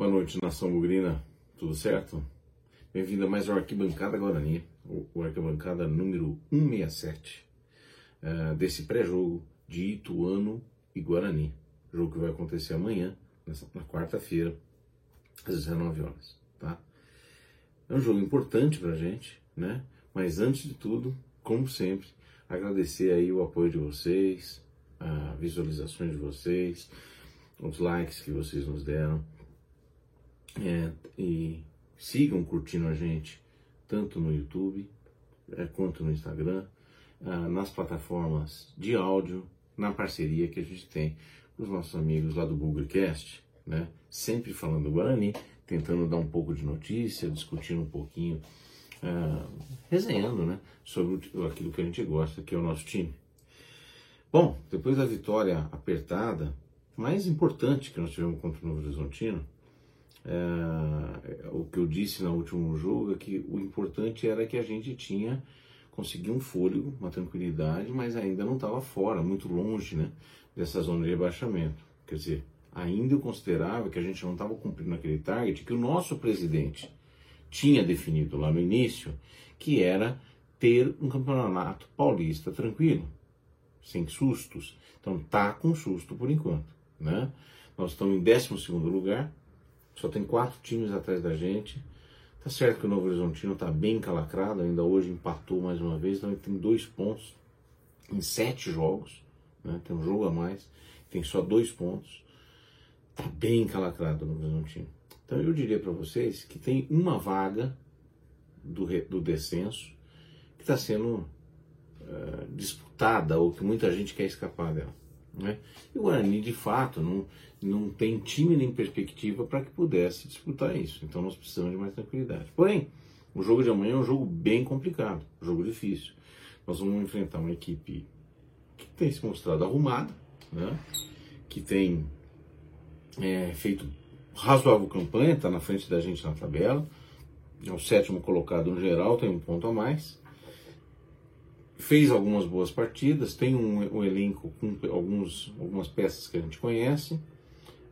Boa noite, nação bugrina. Tudo certo? Bem-vindo a mais uma Arquibancada Guarani, o Arquibancada número 167, uh, desse pré-jogo de Ituano e Guarani. Jogo que vai acontecer amanhã, nessa, na quarta-feira, às 19 horas, tá? É um jogo importante pra gente, né? Mas antes de tudo, como sempre, agradecer aí o apoio de vocês, as visualizações de vocês, os likes que vocês nos deram. É, e sigam curtindo a gente tanto no YouTube é, quanto no Instagram, ah, nas plataformas de áudio, na parceria que a gente tem com os nossos amigos lá do Googlecast, né? Sempre falando Guarani, tentando dar um pouco de notícia, discutindo um pouquinho, ah, resenhando, né? Sobre aquilo que a gente gosta, que é o nosso time. Bom, depois da vitória apertada, mais importante que nós tivemos contra o Novo Horizontino, é, o que eu disse no último jogo é que o importante era que a gente tinha conseguido um fôlego, uma tranquilidade, mas ainda não estava fora, muito longe né, dessa zona de rebaixamento. Quer dizer, ainda eu considerava que a gente não estava cumprindo aquele target que o nosso presidente tinha definido lá no início, que era ter um campeonato paulista tranquilo, sem sustos. Então tá com susto por enquanto, né? Nós estamos em 12 lugar, só tem quatro times atrás da gente. Tá certo que o Novo Horizontino tá bem calacrado, ainda hoje empatou mais uma vez, então ele tem dois pontos em sete jogos, né? tem um jogo a mais, tem só dois pontos. Tá bem calacrado o Novo Horizontino. Então eu diria para vocês que tem uma vaga do, do descenso que está sendo uh, disputada ou que muita gente quer escapar dela. Né? E o Guarani, de fato, não, não tem time nem perspectiva para que pudesse disputar isso. Então nós precisamos de mais tranquilidade. Porém, o jogo de amanhã é um jogo bem complicado, um jogo difícil. Nós vamos enfrentar uma equipe que tem se mostrado arrumada, né? que tem é, feito razoável campanha, está na frente da gente na tabela, é o sétimo colocado no geral, tem um ponto a mais fez algumas boas partidas, tem um, um elenco com alguns, algumas peças que a gente conhece.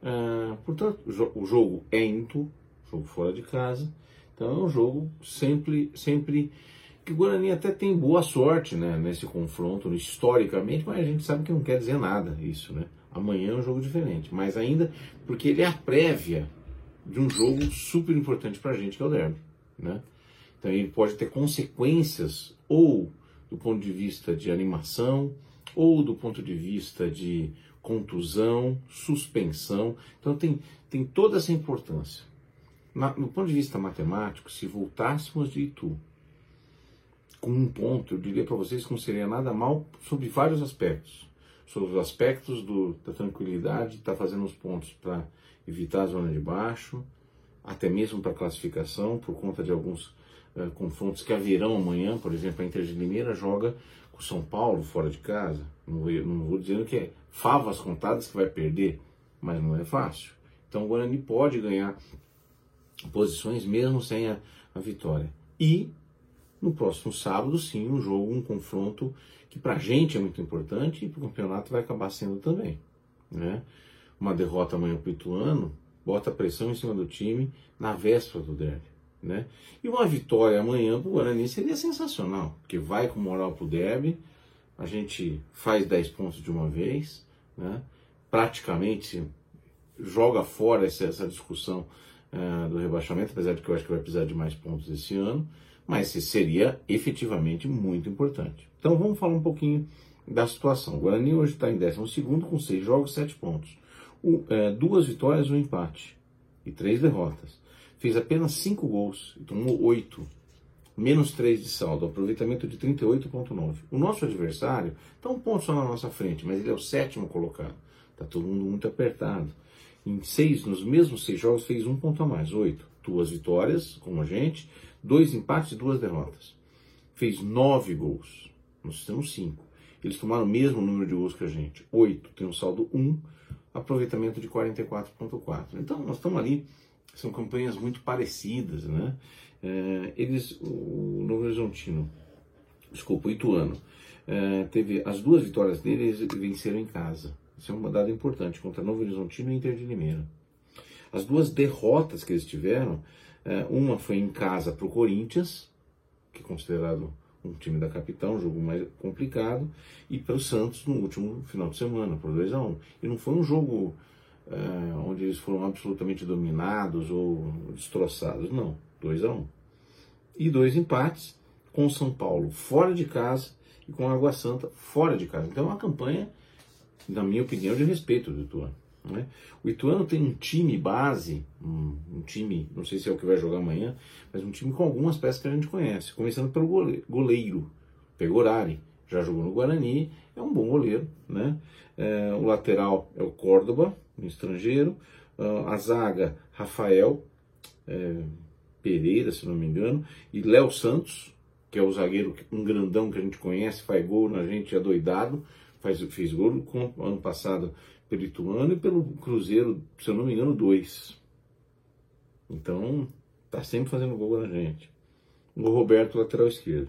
Uh, portanto, o jogo é into, jogo fora de casa. Então é um jogo sempre, sempre que o Guarani até tem boa sorte né, nesse confronto, historicamente, mas a gente sabe que não quer dizer nada isso. Né? Amanhã é um jogo diferente, mas ainda porque ele é a prévia de um jogo super importante para a gente, que é o derby. Né? Então ele pode ter consequências ou do ponto de vista de animação ou do ponto de vista de contusão, suspensão. Então tem, tem toda essa importância. Na, no ponto de vista matemático, se voltássemos de Itu com um ponto, eu diria para vocês que não seria nada mal sobre vários aspectos. Sobre os aspectos do, da tranquilidade, estar tá fazendo os pontos para evitar a zona de baixo, até mesmo para classificação, por conta de alguns confrontos que haverão amanhã, por exemplo, a Inter de Limeira joga com o São Paulo fora de casa. Não não vou dizendo que é favas contadas que vai perder, mas não é fácil. Então o Guarani pode ganhar posições mesmo sem a, a vitória. E no próximo sábado, sim, um jogo, um confronto que para a gente é muito importante e para o campeonato vai acabar sendo também. Né? Uma derrota amanhã para o Ituano bota pressão em cima do time na véspera do derby. Né? E uma vitória amanhã para o Guarani seria sensacional, porque vai com moral para o derby, a gente faz 10 pontos de uma vez, né? praticamente joga fora essa, essa discussão uh, do rebaixamento, apesar de que eu acho que vai precisar de mais pontos esse ano, mas seria efetivamente muito importante. Então vamos falar um pouquinho da situação. O Guarani hoje está em 12 com 6 jogos, 7 pontos. O, é, duas vitórias, um empate e três derrotas fez apenas 5 gols e tomou 8, menos 3 de saldo, aproveitamento de 38,9. O nosso adversário está um ponto só na nossa frente, mas ele é o sétimo colocado. Está todo mundo muito apertado. Em seis, nos mesmos seis jogos, fez um ponto a mais, 8. Duas vitórias, como a gente, dois empates e duas derrotas. Fez 9 gols. Nós temos 5. Eles tomaram o mesmo número de gols que a gente, 8. Tem um saldo 1, aproveitamento de 44,4. Então, nós estamos ali são campanhas muito parecidas, né? É, eles, o Novo Horizontino, desculpa, o Ituano, é, teve as duas vitórias deles venceram em casa. Isso é uma dada importante contra Novo Horizontino e Inter de Limeira. As duas derrotas que eles tiveram, é, uma foi em casa para o Corinthians, que é considerado um time da capital, um jogo mais complicado, e para o Santos no último final de semana, por 2 a 1 um. E não foi um jogo é, onde eles foram absolutamente dominados ou destroçados, não, 2 a 1 um. E dois empates com o São Paulo fora de casa e com a Água Santa fora de casa. Então é uma campanha, na minha opinião, de respeito do Ituano. Né? O Ituano tem um time base, um, um, time, não sei se é o que vai jogar amanhã, mas um time com algumas peças que a gente conhece. Começando pelo goleiro, Pegorari, já jogou no Guarani, é um bom goleiro. Né? É, o lateral é o Córdoba, um estrangeiro. Uh, a zaga, Rafael é, Pereira, se não me engano, e Léo Santos, que é o zagueiro, um grandão que a gente conhece, faz gol na gente, é doidado, faz, fez gol com, ano passado pelo Ituano e pelo Cruzeiro, se eu não me engano, dois. Então, tá sempre fazendo gol na gente. O Roberto, lateral esquerdo.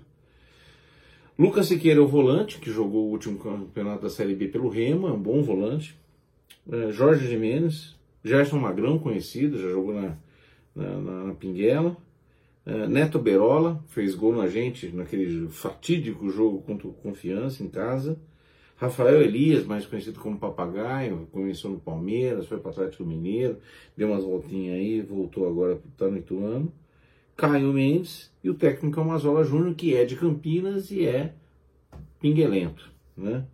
Lucas Siqueira é o volante, que jogou o último campeonato da Série B pelo Remo, é um bom volante. É, Jorge Jimenez, Gerson Magrão, conhecido, já jogou na, na, na, na Pinguela. É, Neto Berola, fez gol na gente naquele fatídico jogo contra o Confiança em casa. Rafael Elias, mais conhecido como Papagaio, começou no Palmeiras, foi para o Atlético Mineiro, deu umas voltinhas aí, voltou agora para no Ituano. Caio Mendes e o técnico é o Mazola Júnior, que é de Campinas e é pinguelento. Né?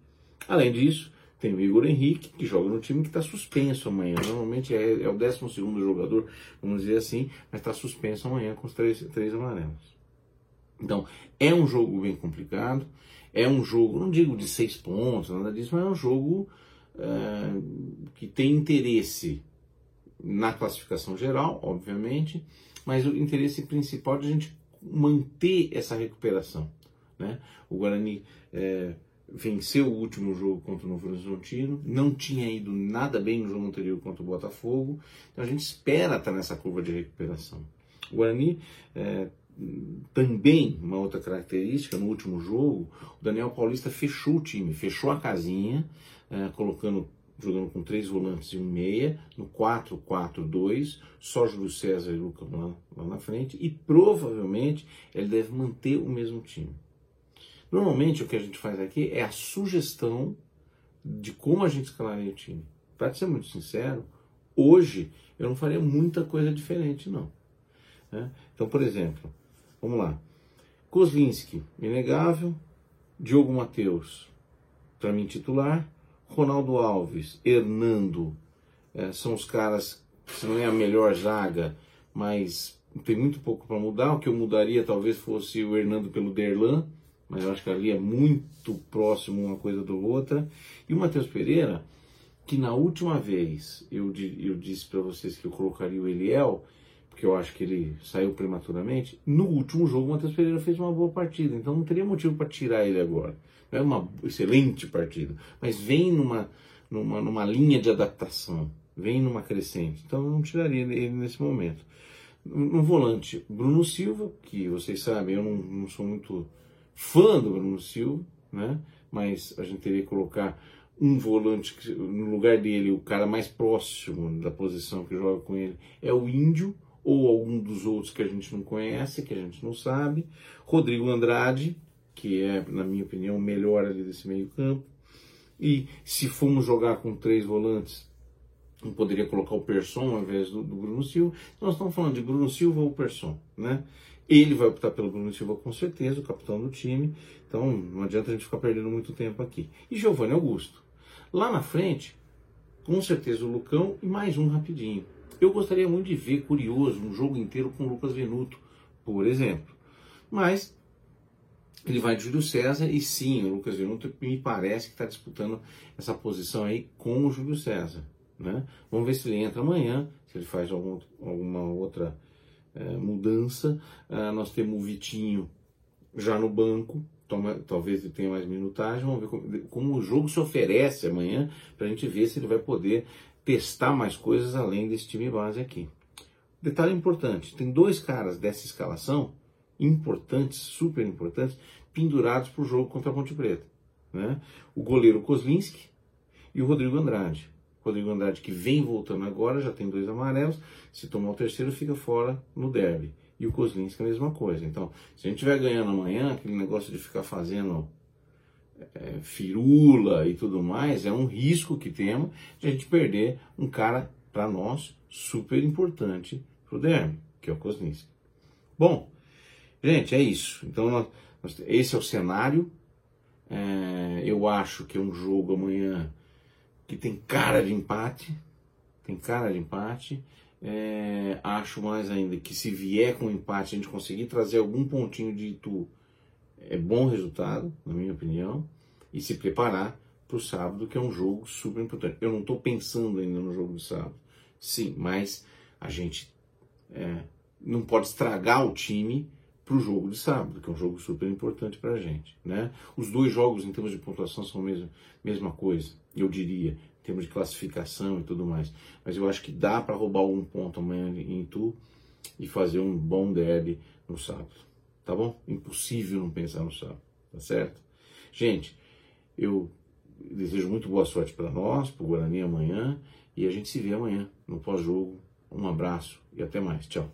Além disso, tem o Igor Henrique, que joga no time que está suspenso amanhã. Normalmente é, é o 12 jogador, vamos dizer assim, mas está suspenso amanhã com os três, três amarelos. Então, é um jogo bem complicado. É um jogo, não digo de seis pontos, nada disso, mas é um jogo é, que tem interesse na classificação geral, obviamente, mas o interesse principal de a gente manter essa recuperação. Né? O Guarani é, venceu o último jogo contra o Novo Horizontino, não tinha ido nada bem no jogo anterior contra o Botafogo, então a gente espera estar nessa curva de recuperação. O Guarani é, também, uma outra característica, no último jogo, o Daniel Paulista fechou o time, fechou a casinha, é, colocando, jogando com três volantes e um meia, no 4-4-2, só Júlio César e Lucas lá, lá na frente, e provavelmente ele deve manter o mesmo time. Normalmente o que a gente faz aqui é a sugestão de como a gente escalaria o time. Para ser muito sincero, hoje eu não faria muita coisa diferente, não. Né? Então, por exemplo, Vamos lá. Kozlinski, inegável. Diogo Matheus, para mim titular. Ronaldo Alves, Hernando, é, são os caras, se não é a melhor zaga, mas tem muito pouco para mudar. O que eu mudaria talvez fosse o Hernando pelo Derlan, mas eu acho que ali é muito próximo uma coisa do outra. E o Matheus Pereira, que na última vez eu, eu disse para vocês que eu colocaria o Eliel, porque eu acho que ele saiu prematuramente. No último jogo, o Matheus Pereira fez uma boa partida, então não teria motivo para tirar ele agora. Não é uma excelente partida, mas vem numa, numa, numa linha de adaptação, vem numa crescente, então eu não tiraria ele nesse momento. No volante, Bruno Silva, que vocês sabem, eu não, não sou muito fã do Bruno Silva, né? mas a gente teria que colocar um volante no lugar dele, o cara mais próximo da posição que joga com ele é o Índio, ou algum dos outros que a gente não conhece, que a gente não sabe. Rodrigo Andrade, que é, na minha opinião, o melhor ali desse meio-campo. E se formos jogar com três volantes, não poderia colocar o Persson ao invés do, do Bruno Silva. Nós estamos falando de Bruno Silva ou Persson, né? Ele vai optar pelo Bruno Silva com certeza, o capitão do time. Então não adianta a gente ficar perdendo muito tempo aqui. E Giovanni Augusto. Lá na frente, com certeza o Lucão e mais um rapidinho. Eu gostaria muito de ver, curioso, um jogo inteiro com o Lucas Venuto, por exemplo. Mas ele vai de Júlio César e sim, o Lucas Venuto me parece que está disputando essa posição aí com o Júlio César. Né? Vamos ver se ele entra amanhã, se ele faz algum, alguma outra é, mudança. Ah, nós temos o Vitinho já no banco, toma, talvez ele tenha mais minutagem. Vamos ver como, como o jogo se oferece amanhã para a gente ver se ele vai poder testar mais coisas além desse time base aqui. Detalhe importante: tem dois caras dessa escalação importantes, super importantes, pendurados para o jogo contra a Ponte Preta. Né? O goleiro Kozlinski e o Rodrigo Andrade. Rodrigo Andrade, que vem voltando agora, já tem dois amarelos. Se tomar o terceiro, fica fora no derby. E o Kozlinski é a mesma coisa. Então, se a gente estiver ganhando amanhã, aquele negócio de ficar fazendo é, firula e tudo mais, é um risco que temos de a gente perder um cara, para nós, super importante para o derby, que é o Kozlinski. Bom, gente, é isso. Então, nós, nós, esse é o cenário. É, eu acho que é um jogo amanhã que tem cara de empate, tem cara de empate. É, acho mais ainda que se vier com empate, a gente conseguir trazer algum pontinho de Itu, é bom resultado, na minha opinião, e se preparar para o sábado, que é um jogo super importante. Eu não estou pensando ainda no jogo do sábado, sim, mas a gente é, não pode estragar o time para o jogo de sábado, que é um jogo super importante para a gente. Né? Os dois jogos, em termos de pontuação, são a mesma, mesma coisa, eu diria, em termos de classificação e tudo mais. Mas eu acho que dá para roubar um ponto amanhã em Itu e fazer um bom derby no sábado. Tá bom? Impossível não pensar no sábado, tá certo? Gente, eu desejo muito boa sorte para nós, para o Guarani amanhã, e a gente se vê amanhã no pós-jogo. Um abraço e até mais. Tchau.